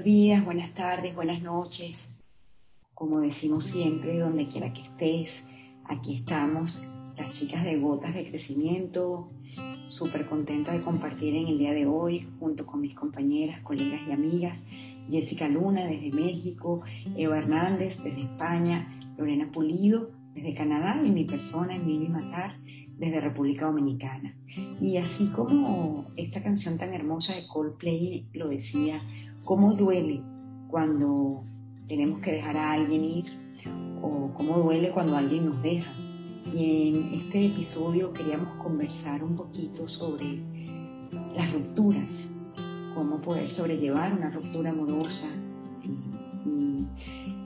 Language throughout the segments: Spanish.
Buenos días, buenas tardes, buenas noches. Como decimos siempre, donde quiera que estés, aquí estamos, las chicas de Gotas de Crecimiento, súper contenta de compartir en el día de hoy junto con mis compañeras, colegas y amigas, Jessica Luna desde México, Eva Hernández desde España, Lorena Pulido desde Canadá y mi persona, Emily Matar, desde República Dominicana. Y así como esta canción tan hermosa de Coldplay lo decía, cómo duele cuando tenemos que dejar a alguien ir o cómo duele cuando alguien nos deja. Y en este episodio queríamos conversar un poquito sobre las rupturas, cómo poder sobrellevar una ruptura amorosa. Y,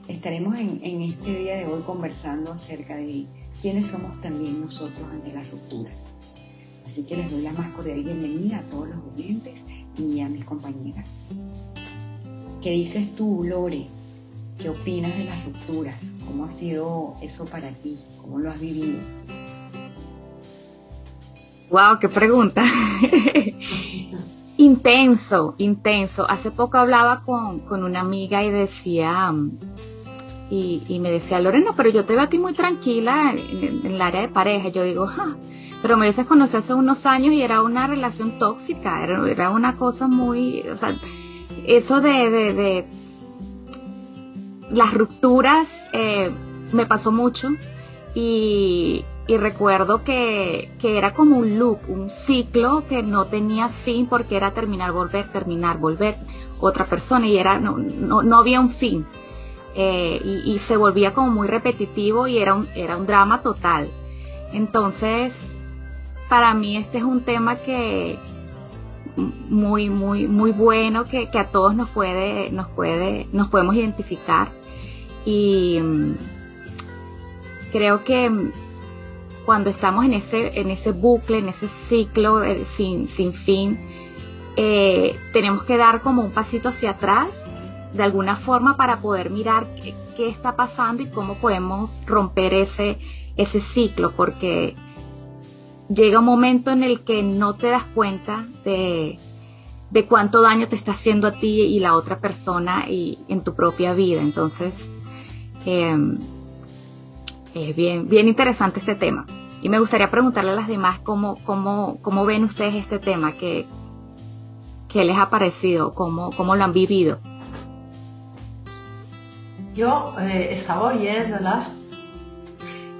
estaremos en, en este día de hoy conversando acerca de quiénes somos también nosotros ante las rupturas. Así que les doy la más cordial bienvenida a todos los oyentes y a mis compañeras. ¿Qué dices tú, Lore? ¿Qué opinas de las rupturas? ¿Cómo ha sido eso para ti? ¿Cómo lo has vivido? Wow, qué pregunta. intenso, intenso. Hace poco hablaba con, con una amiga y decía, y, me decía, Lorena, pero yo te veo a ti muy tranquila en, el área de pareja. Yo digo, pero me dices conocí hace unos años y era una relación tóxica, era, una cosa muy, o sea, eso de, de, las rupturas eh, me pasó mucho y, y recuerdo que, que, era como un loop, un ciclo que no tenía fin porque era terminar, volver, terminar, volver, otra persona y era, no, no, no había un fin. Eh, y, se volvía como muy repetitivo y era un, era un drama total. Entonces, para mí este es un tema que muy, muy, muy bueno, que, a todos nos puede, nos puede, nos podemos identificar. Y mm, creo que cuando estamos en ese, en ese bucle, en ese ciclo eh, sin, sin fin, eh, tenemos que dar como un pasito hacia atrás de alguna forma para poder mirar qué, está pasando y cómo podemos romper ese, ese ciclo, porque llega un momento en el que no te das cuenta de, de cuánto daño te está haciendo a ti y la otra persona y en tu propia vida. Entonces, em, es bien, bien interesante este tema. Y me gustaría preguntarle a las demás cómo, cómo, cómo ven ustedes este tema, qué, qué les ha parecido, cómo, cómo lo han vivido yo eh, estaba oyéndolas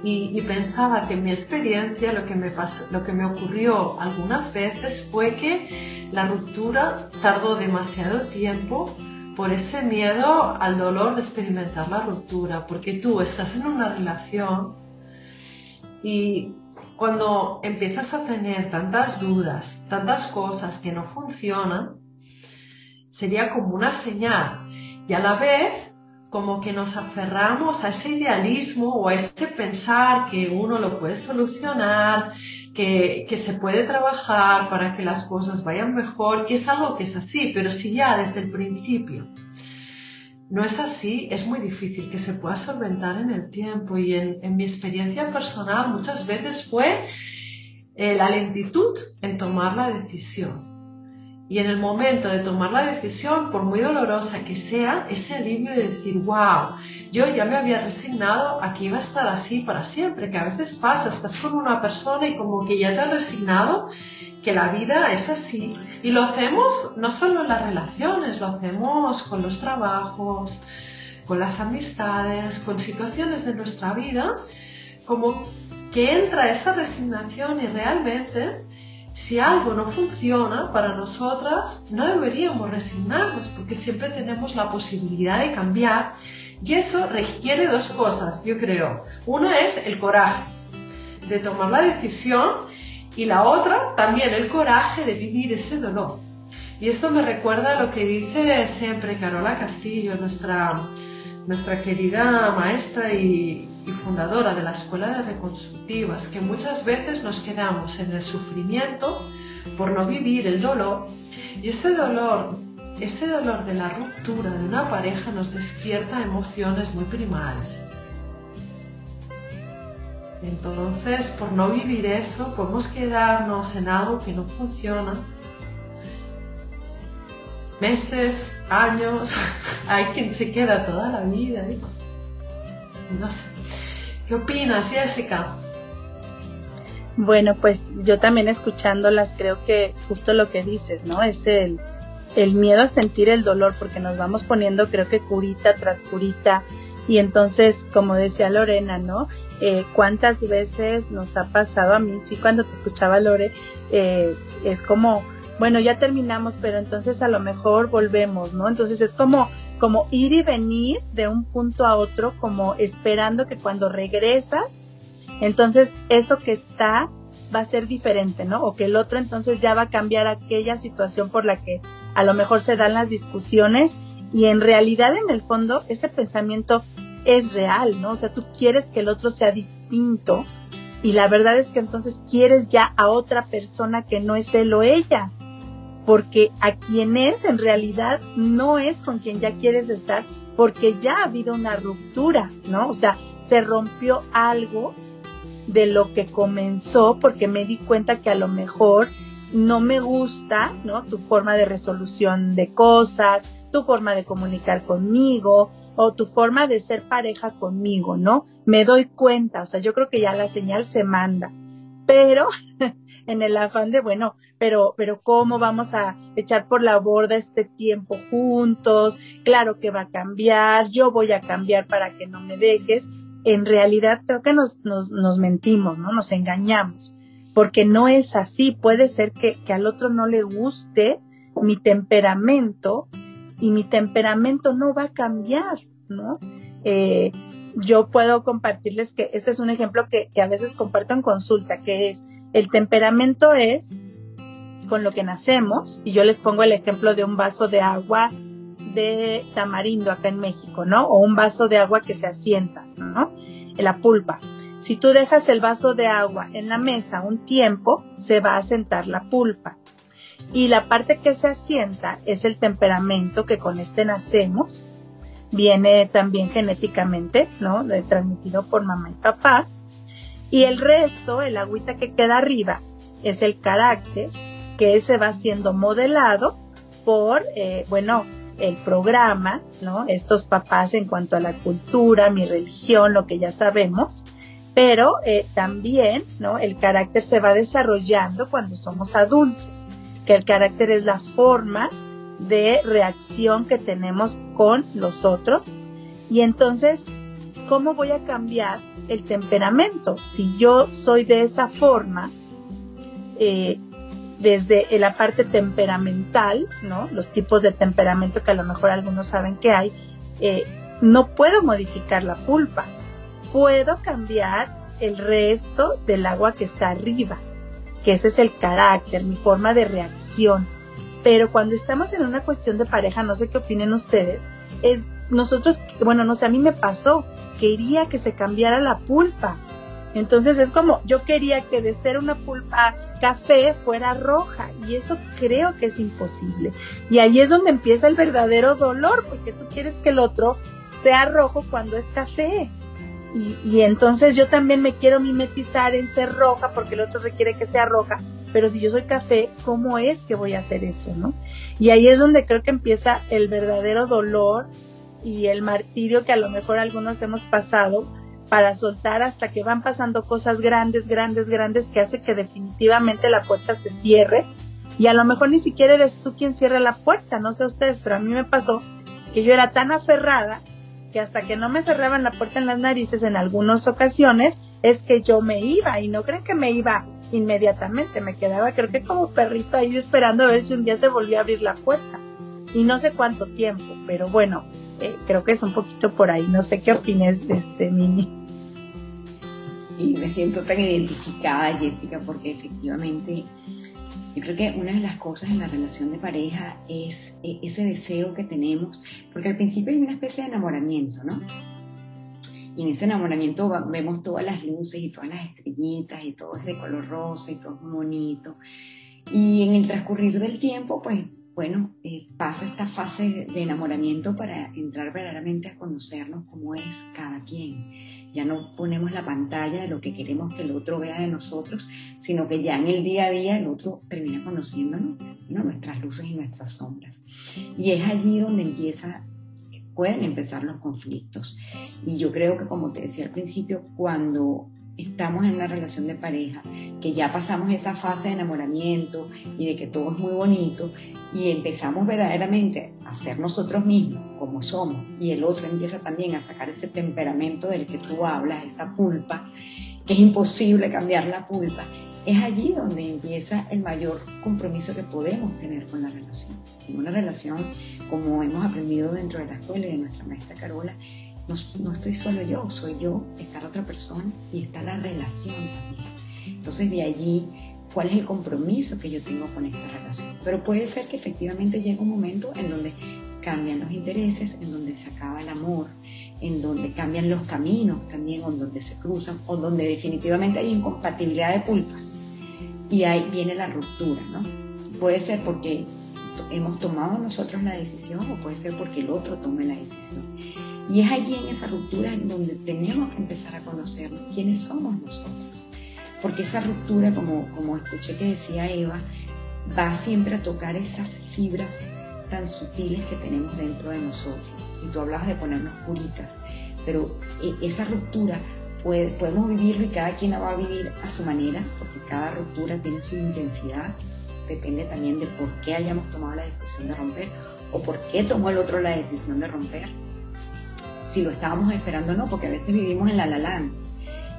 y, pensaba que mi experiencia lo que, me pasó, lo que me ocurrió algunas veces fue que la ruptura tardó demasiado tiempo por ese miedo al dolor de experimentar la ruptura, porque tú estás en una relación y cuando empiezas a tener tantas dudas, tantas cosas que no funcionan, sería como una señal. Y a la vez como que nos aferramos a ese idealismo o a ese pensar que uno lo puede solucionar, que, se puede trabajar para que las cosas vayan mejor, que es algo que es así, pero si ya desde el principio no es así, es muy difícil que se pueda solventar en el tiempo y en, mi experiencia personal muchas veces fue eh, la lentitud en tomar la decisión. Y en el momento de tomar la decisión, por muy dolorosa que sea, ese alivio de decir, wow, yo ya me había resignado a que iba a estar así para siempre, que a veces pasa, estás con una persona y como que ya te has resignado que la vida es así. Y lo hacemos no solo en las relaciones, lo hacemos con los trabajos, con las amistades, con situaciones de nuestra vida, como que entra esa resignación y realmente si algo no funciona para nosotras, no deberíamos resignarnos porque siempre tenemos la posibilidad de cambiar y eso requiere dos cosas, yo creo. Una es el coraje de tomar la decisión y la otra también el coraje de vivir ese dolor. Y esto me recuerda a lo que dice siempre Carola Castillo, nuestra, nuestra querida maestra y, y fundadora de la Escuela de Reconstructivas, que muchas veces nos quedamos en el sufrimiento por no vivir el dolor y ese dolor, ese dolor de la ruptura de una pareja nos despierta emociones muy primales. Entonces, por no vivir eso, podemos quedarnos en algo que no funciona meses, años, hay quien se queda toda la vida. ¿eh? No sé. ¿Qué opinas, Jessica? Bueno, pues yo también escuchándolas creo que justo lo que dices, ¿no? Es el, el miedo a sentir el dolor porque nos vamos poniendo creo que curita tras curita y entonces, como decía Lorena, ¿no? Eh, ¿Cuántas veces nos ha pasado a mí? Sí, cuando te escuchaba Lore, eh, es como, bueno, ya terminamos, pero entonces a lo mejor volvemos, ¿no? Entonces es como, como ir y venir de un punto a otro, como esperando que cuando regresas, entonces eso que está va a ser diferente, ¿no? O que el otro entonces ya va a cambiar aquella situación por la que a lo mejor se dan las discusiones y en realidad en el fondo ese pensamiento es real, ¿no? O sea, tú quieres que el otro sea distinto y la verdad es que entonces quieres ya a otra persona que no es él o ella, porque a quien es en realidad no es con quien ya quieres estar, porque ya ha habido una ruptura, ¿no? O sea, se rompió algo de lo que comenzó porque me di cuenta que a lo mejor no me gusta, ¿no? Tu forma de resolución de cosas, tu forma de comunicar conmigo o tu forma de ser pareja conmigo, ¿no? Me doy cuenta, o sea, yo creo que ya la señal se manda, pero en el afán de, bueno, pero, pero ¿cómo vamos a echar por la borda este tiempo juntos? Claro que va a cambiar, yo voy a cambiar para que no me dejes. En realidad creo que nos, nos, nos mentimos, ¿no? Nos engañamos, porque no es así. Puede ser que, que al otro no le guste mi temperamento y mi temperamento no va a cambiar, ¿no? Eh, yo puedo compartirles que este es un ejemplo que, que, a veces comparto en consulta, que es el temperamento es con lo que nacemos, y yo les pongo el ejemplo de un vaso de agua de tamarindo acá en México, ¿no? O un vaso de agua que se asienta, ¿no? En la pulpa. Si tú dejas el vaso de agua en la mesa un tiempo, se va a sentar la pulpa. Y la parte que se asienta es el temperamento que con este nacemos, viene también genéticamente, ¿no? Transmitido por mamá y papá. Y el resto, el agüita que queda arriba, es el carácter que se va siendo modelado por, eh, bueno, el programa, ¿no? Estos papás en cuanto a la cultura, mi religión, lo que ya sabemos, pero eh, también, ¿no? El carácter se va desarrollando cuando somos adultos que el carácter es la forma de reacción que tenemos con los otros. Y entonces, ¿cómo voy a cambiar el temperamento? Si yo soy de esa forma, eh, desde la parte temperamental, ¿no? Los tipos de temperamento que a lo mejor algunos saben que hay, eh, no puedo modificar la pulpa. Puedo cambiar el resto del agua que está arriba que ese es el carácter, mi forma de reacción. Pero cuando estamos en una cuestión de pareja, no sé qué opinen ustedes, es nosotros, bueno, no sé, a mí me pasó, quería que se cambiara la pulpa. Entonces es como, yo quería que de ser una pulpa café fuera roja y eso creo que es imposible. Y ahí es donde empieza el verdadero dolor, porque tú quieres que el otro sea rojo cuando es café. Y, entonces yo también me quiero mimetizar en ser roja porque el otro requiere que sea roja, pero si yo soy café, ¿cómo es que voy a hacer eso, no? Y ahí es donde creo que empieza el verdadero dolor y el martirio que a lo mejor algunos hemos pasado para soltar hasta que van pasando cosas grandes, grandes, grandes que hace que definitivamente la puerta se cierre y a lo mejor ni siquiera eres tú quien cierra la puerta, no sé ustedes, pero a mí me pasó que yo era tan aferrada hasta que no me cerraban la puerta en las narices en algunas ocasiones, es que yo me iba y no creen que me iba inmediatamente, me quedaba creo que como perrito ahí esperando a ver si un día se volvía a abrir la puerta. Y no sé cuánto tiempo, pero bueno, eh, creo que es un poquito por ahí, no sé qué opines de este Mimi. Y me siento tan identificada, Jessica, porque efectivamente yo creo que una de las cosas en la relación de pareja es eh, ese deseo que tenemos, porque al principio hay una especie de enamoramiento, ¿no? Y en ese enamoramiento vemos todas las luces y todas las estrellitas y todo es de color rosa y todo es bonito. Y en el transcurrir del tiempo, pues bueno, eh, pasa esta fase de enamoramiento para entrar verdaderamente a conocernos cómo es cada quien. ya no ponemos la pantalla de lo que queremos que el otro vea de nosotros, sino que ya en el día a día el otro termina conociéndonos, ¿no? nuestras luces y nuestras sombras. Y es allí donde empieza, pueden empezar los conflictos. Y yo creo que, como te decía al principio, cuando estamos en una relación de pareja, que ya pasamos esa fase de enamoramiento y de que todo es muy bonito y empezamos verdaderamente a ser nosotros mismos como somos y el otro empieza también a sacar ese temperamento del que tú hablas, esa pulpa, que es imposible cambiar la pulpa, es allí donde empieza el mayor compromiso que podemos tener con la relación. En una relación, como hemos aprendido dentro de la escuela y de nuestra maestra Carola, no, estoy solo yo, soy yo, está la otra persona y está la relación también. Entonces de allí, ¿cuál es el compromiso que yo tengo con esta relación? Pero puede ser que efectivamente llegue un momento en donde cambian los intereses, en donde se acaba el amor, en donde cambian los caminos también, o donde se cruzan, o donde definitivamente hay incompatibilidad de pulpas. Y ahí viene la ruptura, ¿no? Puede ser porque hemos tomado nosotros la decisión o puede ser porque el otro tome la decisión. Y es allí en esa ruptura en donde tenemos que empezar a conocer quiénes somos nosotros. Porque esa ruptura, como, como escuché que decía Eva, va siempre a tocar esas fibras tan sutiles que tenemos dentro de nosotros. Y tú hablabas de ponernos puritas, pero eh, esa ruptura puede, podemos vivirla y cada quien la va a vivir a su manera, porque cada ruptura tiene su intensidad, depende también de por qué hayamos tomado la decisión de romper o por qué tomó el otro la decisión de romper si lo estábamos esperando o no, porque a veces vivimos en la lalán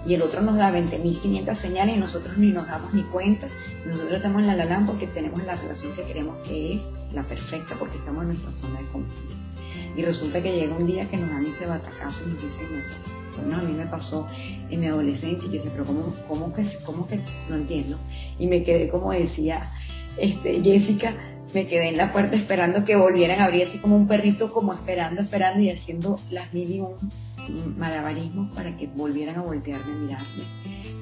y el otro nos da 20.500 señales y nosotros ni nos damos ni cuenta. Nosotros estamos en la lalán porque tenemos la relación que creemos que es la perfecta, porque estamos en nuestra zona de confort. Y resulta que llega un día que nos dan ese batacazo y nos dicen, bueno, a mí me pasó en mi adolescencia y yo decía, pero ¿cómo, cómo, que, ¿cómo que no entiendo? Y me quedé, como decía este, Jessica, me quedé en la puerta esperando que volvieran a abrir así como un perrito, como esperando, esperando y haciendo las mil malabarismos para que volvieran a voltearme a mirarme.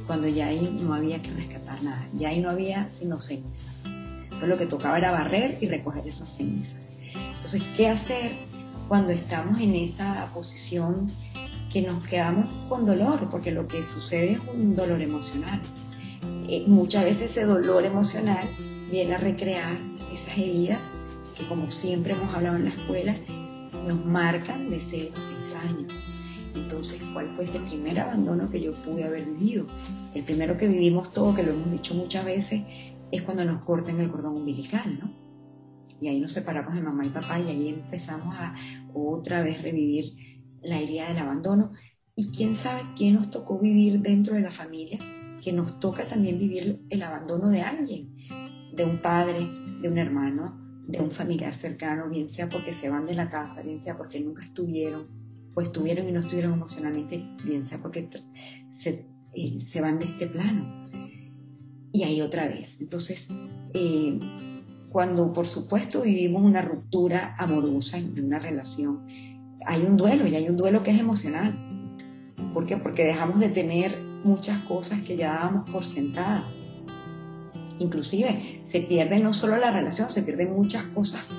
Cuando ya ahí no había que rescatar nada, ya ahí no había sino cenizas. Entonces lo que tocaba era barrer y recoger esas cenizas. Entonces, ¿qué hacer cuando estamos en esa posición que nos quedamos con dolor? Porque lo que sucede es un dolor emocional. Eh, muchas veces ese dolor emocional viene a recrear esas heridas que como siempre hemos hablado en la escuela, nos marcan de 0 a 6 años. Entonces, ¿cuál fue ese primer abandono que yo pude haber vivido? El primero que vivimos todo, que lo hemos dicho muchas veces, es cuando nos cortan el cordón umbilical, ¿no? Y ahí nos separamos de mamá y papá y ahí empezamos a otra vez revivir la herida del abandono. Y quién sabe qué nos tocó vivir dentro de la familia, que nos toca también vivir el abandono de alguien, de un padre, de un hermano, de un familiar cercano, bien sea porque se van de la casa, bien sea porque nunca estuvieron, o estuvieron y no estuvieron emocionalmente, bien sea porque se, eh, se van de este plano. Y ahí otra vez. Entonces, eh, cuando por supuesto vivimos una ruptura amorosa de una relación, hay un duelo y hay un duelo que es emocional. ¿Por qué? Porque dejamos de tener muchas cosas que ya dábamos por sentadas. Inclusive se pierde no solo la relación, se pierden muchas cosas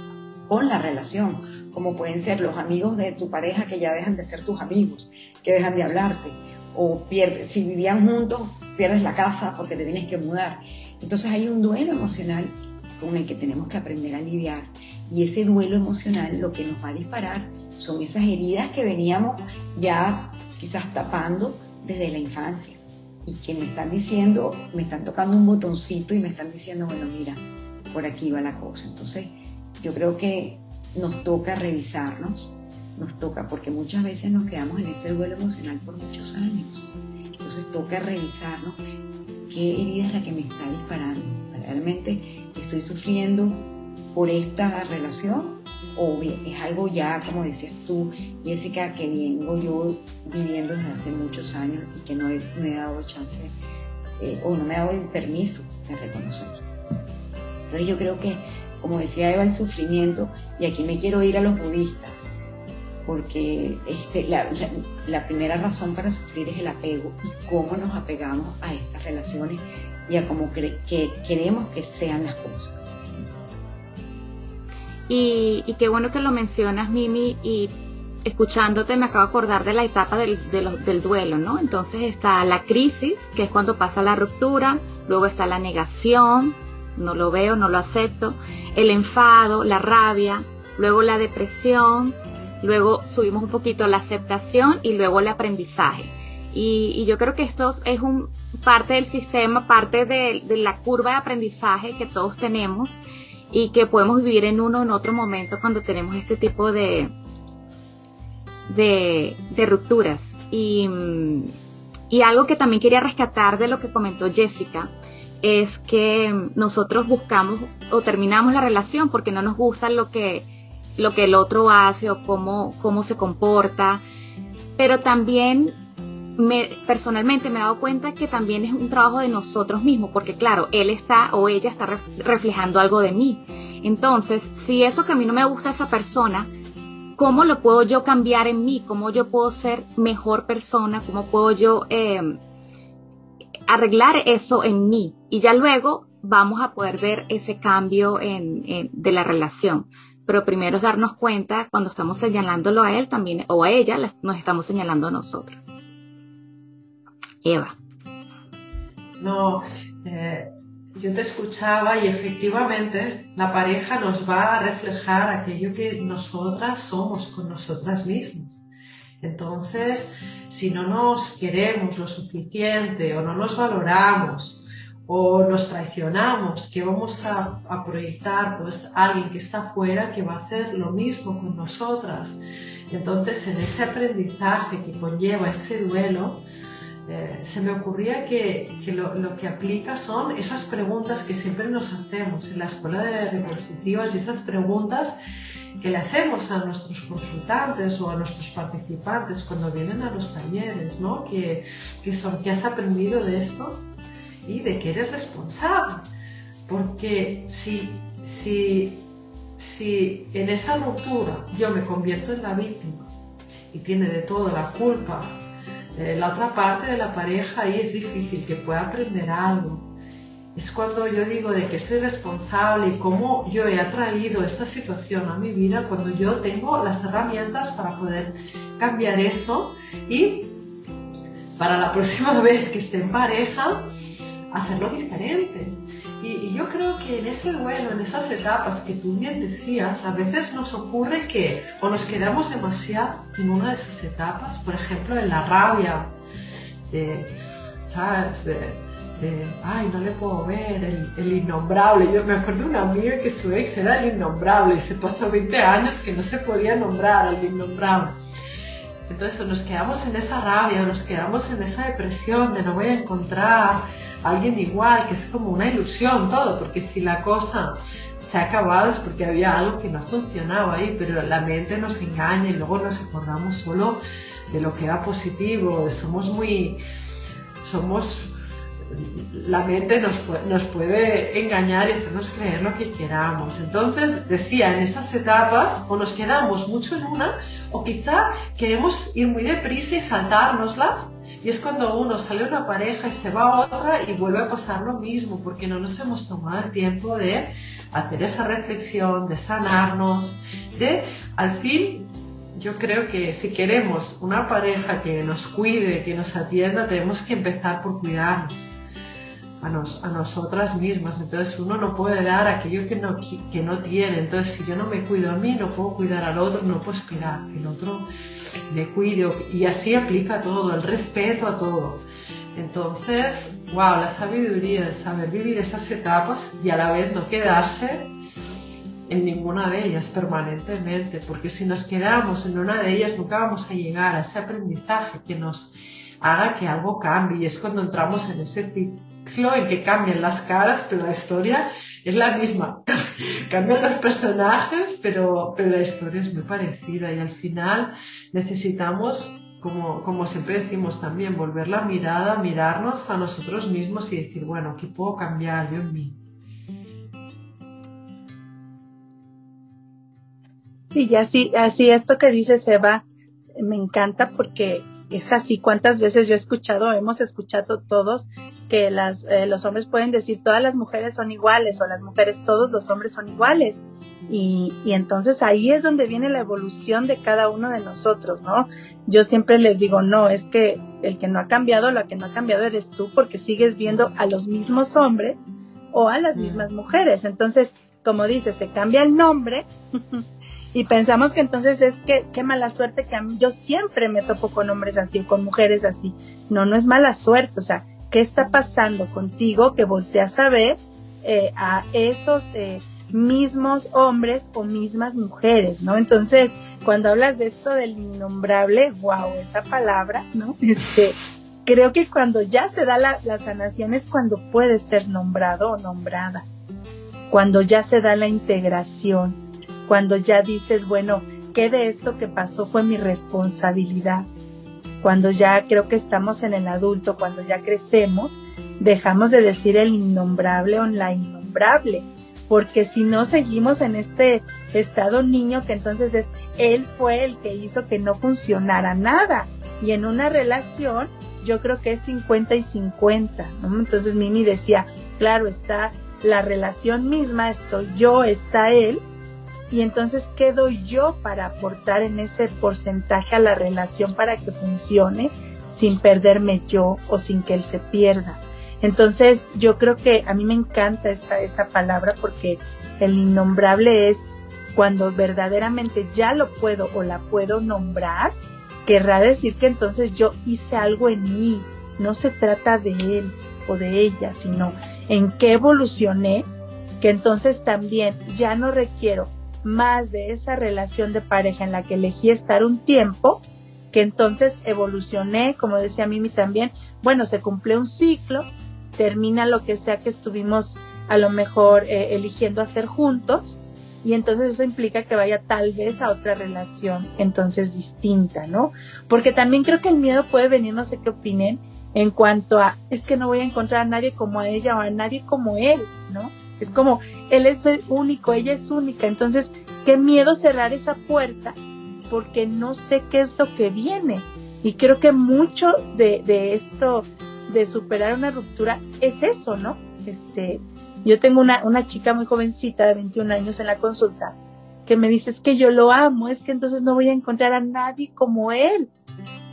con la relación, como pueden ser los amigos de tu pareja que ya dejan de ser tus amigos, que dejan de hablarte, o pierdes, si vivían juntos, pierdes la casa porque te tienes que mudar. Entonces hay un duelo emocional con el que tenemos que aprender a lidiar y ese duelo emocional lo que nos va a disparar son esas heridas que veníamos ya quizás tapando desde la infancia y que me están diciendo, me están tocando un botoncito y me están diciendo, bueno, mira, por aquí va la cosa. Entonces, yo creo que nos toca revisarnos, nos toca, porque muchas veces nos quedamos en ese duelo emocional por muchos años. Entonces, toca revisarnos qué herida es la que me está disparando. ¿Realmente estoy sufriendo por esta relación o es algo ya, como decías tú, Jessica, que vengo yo viviendo desde hace muchos años y que no, me he dado chance eh, o no me he dado el permiso de reconocer. Entonces yo creo que, como decía Eva, el sufrimiento, y aquí me quiero ir a los budistas, porque este, la, la, primera razón para sufrir es el apego y cómo nos apegamos a estas relaciones y a cómo que queremos que sean las cosas. Y, qué bueno que lo mencionas, Mimi, y escuchándote me acabo de acordar de la etapa del, del duelo, ¿no? Entonces está la crisis, que es cuando pasa la ruptura, luego está la negación, no lo veo, no lo acepto, el enfado, la rabia, luego la depresión, luego subimos un poquito la aceptación y luego el aprendizaje. Y, yo creo que esto es un parte del sistema, parte de, la curva de aprendizaje que todos tenemos y que podemos vivir en uno en otro momento cuando tenemos este tipo de, de, rupturas. Y, y algo que también quería rescatar de lo que comentó Jessica es que nosotros buscamos o terminamos la relación porque no nos gusta lo que, lo que el otro hace o cómo, cómo se comporta. Pero también me, personalmente me he dado cuenta que también es un trabajo de nosotros mismos, porque claro, él está o ella está reflejando algo de mí. Entonces, si eso que a mí no me gusta esa persona, ¿cómo lo puedo yo cambiar en mí? ¿Cómo yo puedo ser mejor persona? ¿Cómo puedo yo eh, arreglar eso en mí? Y ya luego vamos a poder ver ese cambio en, de la relación. Pero primero es darnos cuenta cuando estamos señalándolo a él también o a ella, nos estamos señalando a nosotros. No, eh, yo te escuchaba y efectivamente la pareja nos va a reflejar aquello que nosotras somos con nosotras mismas. Entonces, si no nos queremos lo suficiente o no nos valoramos o nos traicionamos, que vamos a, a proyectar pues alguien que está afuera que va a hacer lo mismo con nosotras. Entonces, en ese aprendizaje que conlleva ese duelo, eh, se me ocurría que, lo, que aplica son esas preguntas que siempre nos hacemos en la escuela de reconstructivas y esas preguntas que le hacemos a nuestros consultantes o a nuestros participantes cuando vienen a los talleres, ¿no? Que, son, ¿qué has aprendido de esto? Y de que eres responsable. Porque si, si, si en esa ruptura yo me convierto en la víctima y tiene de todo la culpa la otra parte de la pareja ahí es difícil, que pueda aprender algo. Es cuando yo digo de que soy responsable y cómo yo he atraído esta situación a mi vida, cuando yo tengo las herramientas para poder cambiar eso y para la próxima vez que esté en pareja, hacerlo diferente. Y, yo creo que en ese duelo, en esas etapas que tú bien decías, a veces nos ocurre que o nos quedamos demasiado en una de esas etapas, por ejemplo, en la rabia, de, ¿sabes? De, ay, no le puedo ver, el, el, innombrable. Yo me acuerdo de una amiga que su ex era el innombrable y se pasó 20 años que no se podía nombrar al innombrable. Entonces nos quedamos en esa rabia, nos quedamos en esa depresión de no voy a encontrar alguien igual, que es como una ilusión todo, porque si la cosa se ha acabado es porque había algo que no funcionaba ahí, pero la mente nos engaña y luego nos acordamos solo de lo que era positivo, somos muy, somos, la mente nos, nos puede engañar y hacernos creer lo que queramos. Entonces, decía, en esas etapas o nos quedamos mucho en una, o quizá queremos ir muy deprisa y saltárnoslas y es cuando uno sale a una pareja y se va a otra y vuelve a pasar lo mismo, porque no nos hemos tomado el tiempo de hacer esa reflexión, de sanarnos, de al fin yo creo que si queremos una pareja que nos cuide, que nos atienda, tenemos que empezar por cuidarnos a, a nosotras mismas. Entonces uno no puede dar aquello que no, que no tiene. Entonces si yo no me cuido a mí, no puedo cuidar al otro, no puedo esperar que el otro me cuido y así aplica todo, el respeto a todo. Entonces, wow, la sabiduría de saber vivir esas etapas y a la vez no quedarse en ninguna de ellas permanentemente, porque si nos quedamos en una de ellas nunca vamos a llegar a ese aprendizaje que nos haga que algo cambie y es cuando entramos en ese ciclo en que cambian las caras, pero la historia es la misma. Cambian los personajes, pero, pero la historia es muy parecida y al final necesitamos, como, como siempre decimos también, volver la mirada, mirarnos a nosotros mismos y decir, bueno, ¿qué puedo cambiar yo en mí? Y así, así esto que dice Seba, me encanta porque es así. ¿Cuántas veces yo he escuchado, hemos escuchado todos que las, eh, los hombres pueden decir todas las mujeres son iguales o las mujeres, todos los hombres son iguales. Y, y, entonces ahí es donde viene la evolución de cada uno de nosotros, ¿no? Yo siempre les digo, no, es que el que no ha cambiado, la que no ha cambiado eres tú porque sigues viendo a los mismos hombres o a las mismas mujeres. Entonces, como dice, se cambia el nombre y pensamos que entonces es que qué mala suerte que a mí, yo siempre me topo con hombres así, con mujeres así. No, no es mala suerte, o sea, ¿qué está pasando contigo que volteas a ver eh, a esos... Eh, mismos hombres o mismas mujeres, ¿no? Entonces, cuando hablas de esto del innombrable, wow, esa palabra, ¿no? Este, creo que cuando ya se da la, la sanación es cuando puede ser nombrado o nombrada, cuando ya se da la integración, cuando ya dices, bueno, ¿qué de esto que pasó fue mi responsabilidad? Cuando ya creo que estamos en el adulto, cuando ya crecemos, dejamos de decir el innombrable o la innombrable porque si no seguimos en este estado niño que entonces es, él fue el que hizo que no funcionara nada. Y en una relación yo creo que es 50 y 50, ¿no? Entonces Mimi decía, claro, está la relación misma, estoy yo, está él, y entonces ¿qué doy yo para aportar en ese porcentaje a la relación para que funcione sin perderme yo o sin que él se pierda? Entonces, yo creo que a mí me encanta esta, esa palabra porque el innombrable es cuando verdaderamente ya lo puedo o la puedo nombrar, querrá decir que entonces yo hice algo en mí. No se trata de él o de ella, sino en qué evolucioné, que entonces también ya no requiero más de esa relación de pareja en la que elegí estar un tiempo, que entonces evolucioné, como decía Mimi también, bueno, se cumplió un ciclo, termina lo que sea que estuvimos a lo mejor eh, eligiendo hacer juntos y entonces eso implica que vaya tal vez a otra relación entonces distinta, ¿no? Porque también creo que el miedo puede venir, no sé qué opinen, en cuanto a, es que no voy a encontrar a nadie como a ella o a nadie como él, ¿no? Es como, él es único, ella es única, entonces, qué miedo cerrar esa puerta porque no sé qué es lo que viene. Y creo que mucho de, de esto de superar una ruptura es eso, ¿no? Este, yo tengo una, una chica muy jovencita de 21 años en la consulta que me dice es que yo lo amo, es que entonces no voy a encontrar a nadie como él.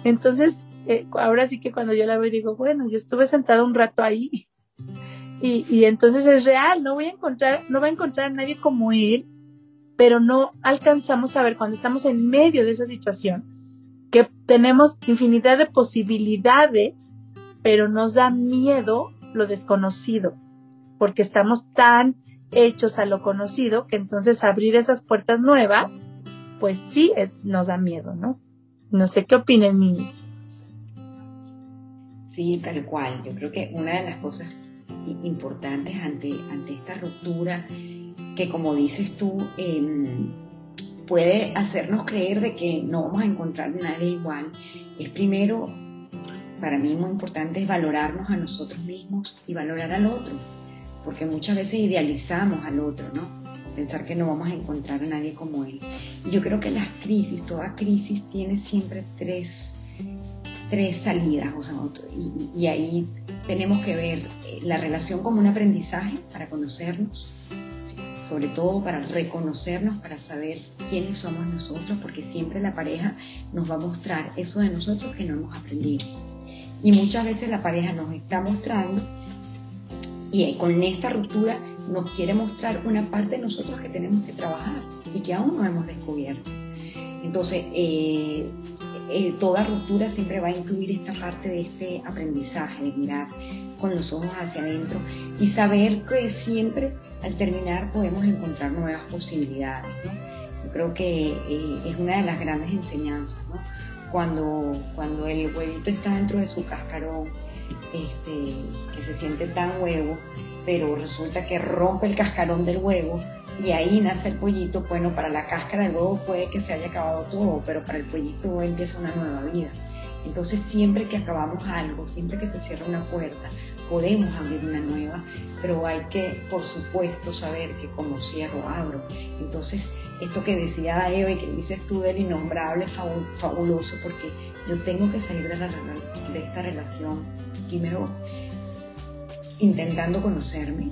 Entonces, eh, ahora sí que cuando yo la veo digo, bueno, yo estuve sentada un rato ahí y, y entonces es real, no voy a encontrar, no va a encontrar a nadie como él, pero no alcanzamos a ver cuando estamos en medio de esa situación que tenemos infinidad de posibilidades pero nos da miedo lo desconocido, porque estamos tan hechos a lo conocido que entonces abrir esas puertas nuevas, pues sí eh, nos da miedo, ¿no? No sé qué opinen, Mimi. Sí, tal cual. Yo creo que una de las cosas importantes ante, ante esta ruptura, que como dices tú, em, puede hacernos creer de que no vamos a encontrar nadie igual, es primero para mí muy importante es valorarnos a nosotros mismos y valorar al otro, porque muchas veces idealizamos al otro, ¿no? Pensar que no vamos a encontrar a nadie como él. Y yo creo que las crisis, toda crisis tiene siempre tres, tres salidas, o sea, y, y ahí tenemos que ver eh, la relación como un aprendizaje para conocernos, sobre todo para reconocernos, para saber quiénes somos nosotros, porque siempre la pareja nos va a mostrar eso de nosotros que no hemos aprendido. Y muchas veces la pareja nos está mostrando y con esta ruptura nos quiere mostrar una parte de nosotros que tenemos que trabajar y que aún no hemos descubierto. Entonces, eh, eh, toda ruptura siempre va a incluir esta parte de este aprendizaje, de mirar con los ojos hacia adentro y saber que siempre al terminar podemos encontrar nuevas posibilidades. Yo creo que eh, es una de las grandes enseñanzas. ¿no? cuando, cuando el huevito está dentro de su cascarón, este, que se siente tan huevo, pero resulta que rompe el cascarón del huevo y ahí nace el pollito, bueno, para la cáscara del huevo puede que se haya acabado todo, pero para el pollito empieza una nueva vida. Entonces siempre que acabamos algo, siempre que se cierra una puerta, podemos abrir una nueva, pero hay que, por supuesto, saber que como cierro, abro. Entonces esto que decía Eva y que dices tú del innombrable fabuloso, porque yo tengo que salir de, esta relación primero intentando conocerme,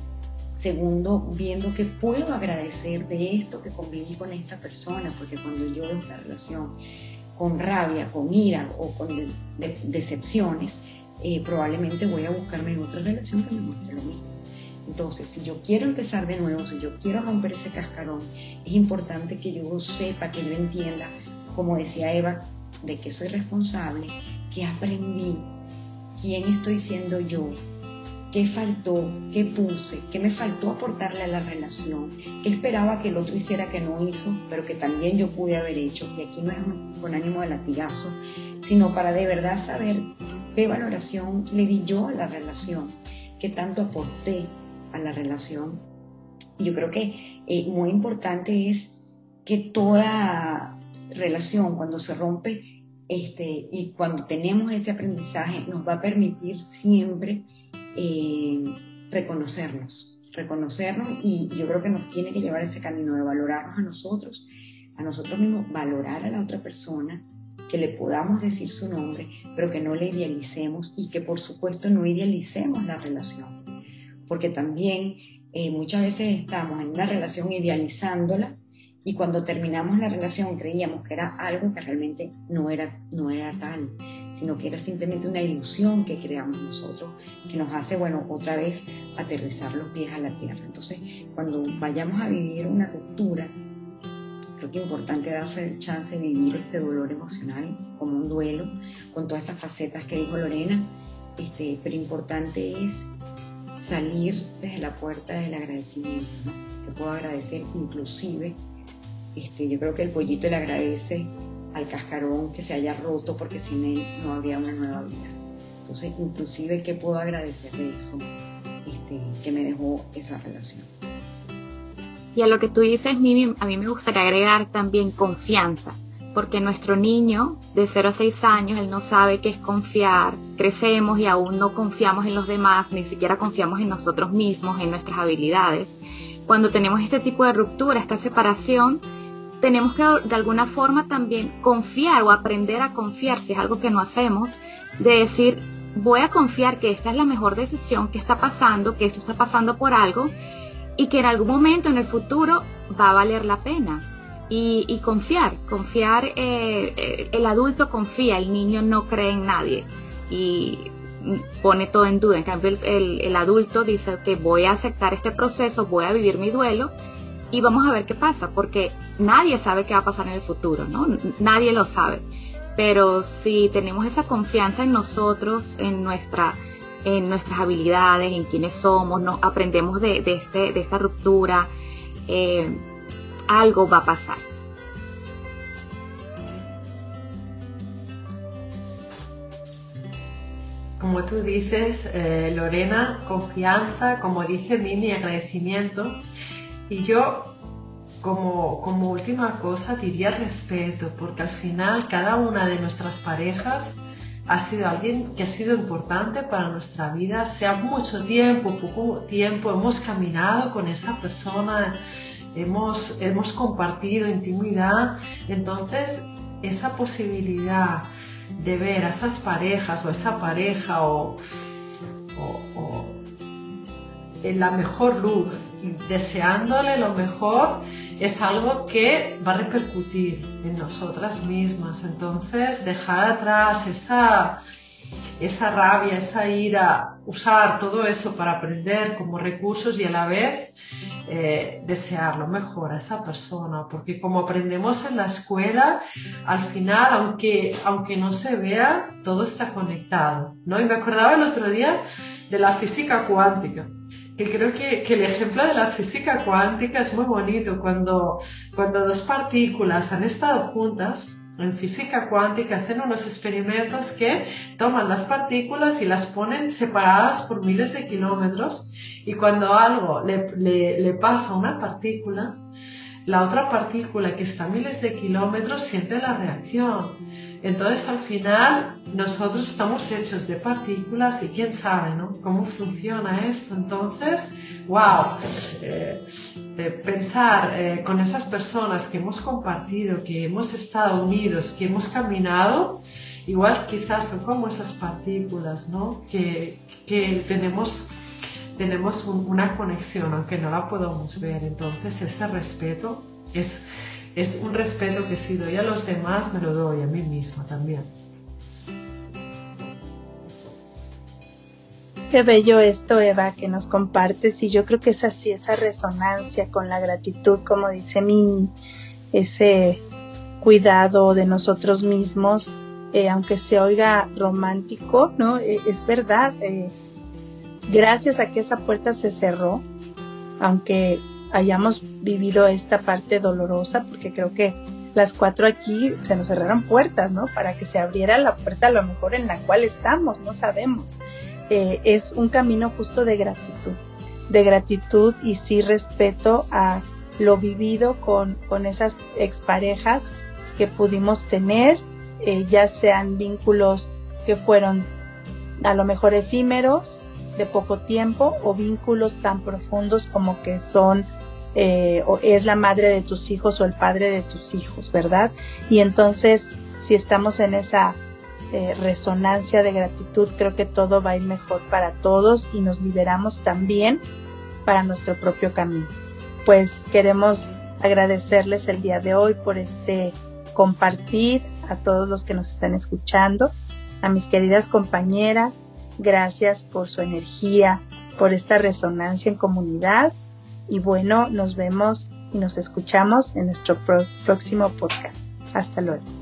Segundo, viendo que puedo agradecer de esto que conviví con esta persona, porque cuando yo veo esta relación con rabia, con ira o con decepciones, eh, probablemente voy a buscarme otra relación que me muestre lo mismo. Entonces, si yo quiero empezar de nuevo, si yo quiero romper ese cascarón, es importante que yo sepa, que yo entienda, como decía Eva, de que soy responsable, que aprendí, quién estoy siendo yo, qué faltó, qué puse, qué me faltó aportarle a la relación, qué esperaba que el otro hiciera que no hizo, pero que también yo pude haber hecho. Y aquí no es con ánimo de latigazo, sino para de verdad saber qué valoración le di yo a la relación, qué tanto aporté a la relación. Yo creo que eh, muy importante es que toda relación cuando se rompe este, y cuando tenemos ese aprendizaje nos va a permitir siempre eh, reconocernos, reconocernos y yo creo que nos tiene que llevar ese camino de valorarnos a nosotros, a nosotros mismos, valorar a la otra persona, que le podamos decir su nombre, pero que no le idealicemos y que por supuesto no idealicemos la relación, porque también eh, muchas veces estamos en una relación idealizándola y cuando terminamos la relación creíamos que era algo que realmente no era, no era tal, sino que era simplemente una ilusión que creamos nosotros, que nos hace, bueno, otra vez aterrizar los pies a la tierra. Entonces, cuando vayamos a vivir una ruptura, creo que es importante darse el chance de vivir este dolor emocional como un duelo, con todas esas facetas que dijo Lorena, este, pero importante es salir desde la puerta del agradecimiento, ¿no? que puedo agradecer inclusive este, yo creo que el pollito le agradece al cascarón que se haya roto porque sin él no había una nueva vida. Entonces, inclusive, ¿qué puedo agradecer de eso este, que me dejó esa relación? Y a lo que tú dices, Mimi, a mí me gustaría agregar también confianza, porque nuestro niño de 0 a 6 años, él no sabe qué es confiar, crecemos y aún no confiamos en los demás, ni siquiera confiamos en nosotros mismos, en nuestras habilidades. Cuando tenemos este tipo de ruptura, esta separación, tenemos que de alguna forma también confiar o aprender a confiar, si es algo que no hacemos, de decir, voy a confiar que esta es la mejor decisión, que está pasando, que esto está pasando por algo y que en algún momento en el futuro va a valer la pena. Y, confiar, confiar, eh, eh, el adulto confía, el niño no cree en nadie y pone todo en duda. En cambio, el, el adulto dice que voy a aceptar este proceso, voy a vivir mi duelo y vamos a ver qué pasa, porque nadie sabe qué va a pasar en el futuro, ¿no? Nadie lo sabe. Pero si tenemos esa confianza en nosotros, en, nuestra, en nuestras habilidades, en quiénes somos, nos aprendemos de, de, este, de esta ruptura, eh, algo va a pasar. Como tú dices, eh, Lorena, confianza, como dice Mimi, agradecimiento. Y yo, como, como última cosa, diría respeto, porque al final cada una de nuestras parejas ha sido alguien que ha sido importante para nuestra vida, sea mucho tiempo, poco tiempo, hemos caminado con esa persona, hemos, hemos compartido intimidad, entonces esa posibilidad de ver a esas parejas o esa pareja o, la mejor luz deseándole lo mejor es algo que va a repercutir en nosotras mismas. Entonces, dejar atrás esa, esa rabia, esa ira, usar todo eso para aprender como recursos y a la vez eh, desear lo mejor a esa persona, porque como aprendemos en la escuela, al final, aunque, aunque no se vea, todo está conectado, ¿no? Y me acordaba el otro día de la física cuántica que creo que, que, el ejemplo de la física cuántica es muy bonito. Cuando, cuando dos partículas han estado juntas, en física cuántica hacen unos experimentos que toman las partículas y las ponen separadas por miles de kilómetros y cuando algo le, le, le pasa a una partícula, la otra partícula que está a miles de kilómetros siente la reacción. Entonces al final nosotros estamos hechos de partículas y quién sabe ¿no? cómo funciona esto. Entonces, wow, eh, eh, pensar eh, con esas personas que hemos compartido, que hemos estado unidos, que hemos caminado, igual quizás son como esas partículas ¿no? que, que tenemos tenemos una conexión, aunque no la podamos ver. Entonces, ese respeto es, es un respeto que si doy a los demás, me lo doy a mí misma también. Qué bello esto, Eva, que nos compartes y yo creo que es así, esa resonancia con la gratitud, como dice mi, ese cuidado de nosotros mismos, eh, aunque se oiga romántico, ¿no? Eh, es verdad, eh, gracias a que esa puerta se cerró, aunque hayamos vivido esta parte dolorosa, porque creo que las cuatro aquí se nos cerraron puertas, ¿no? Para que se abriera la puerta a lo mejor en la cual estamos, no sabemos. Eh, es un camino justo de gratitud, de gratitud y sí respeto a lo vivido con, con esas exparejas que pudimos tener, eh, ya sean vínculos que fueron a lo mejor efímeros, de poco tiempo, o vínculos tan profundos como que son eh, o es la madre de tus hijos o el padre de tus hijos, ¿verdad? Y entonces, si estamos en esa eh, resonancia de gratitud, creo que todo va a ir mejor para todos y nos liberamos también para nuestro propio camino. Pues queremos agradecerles el día de hoy por este compartir a todos los que nos están escuchando, a mis queridas compañeras, gracias por su energía, por esta resonancia en comunidad y bueno, nos vemos y nos escuchamos en nuestro próximo podcast. Hasta luego.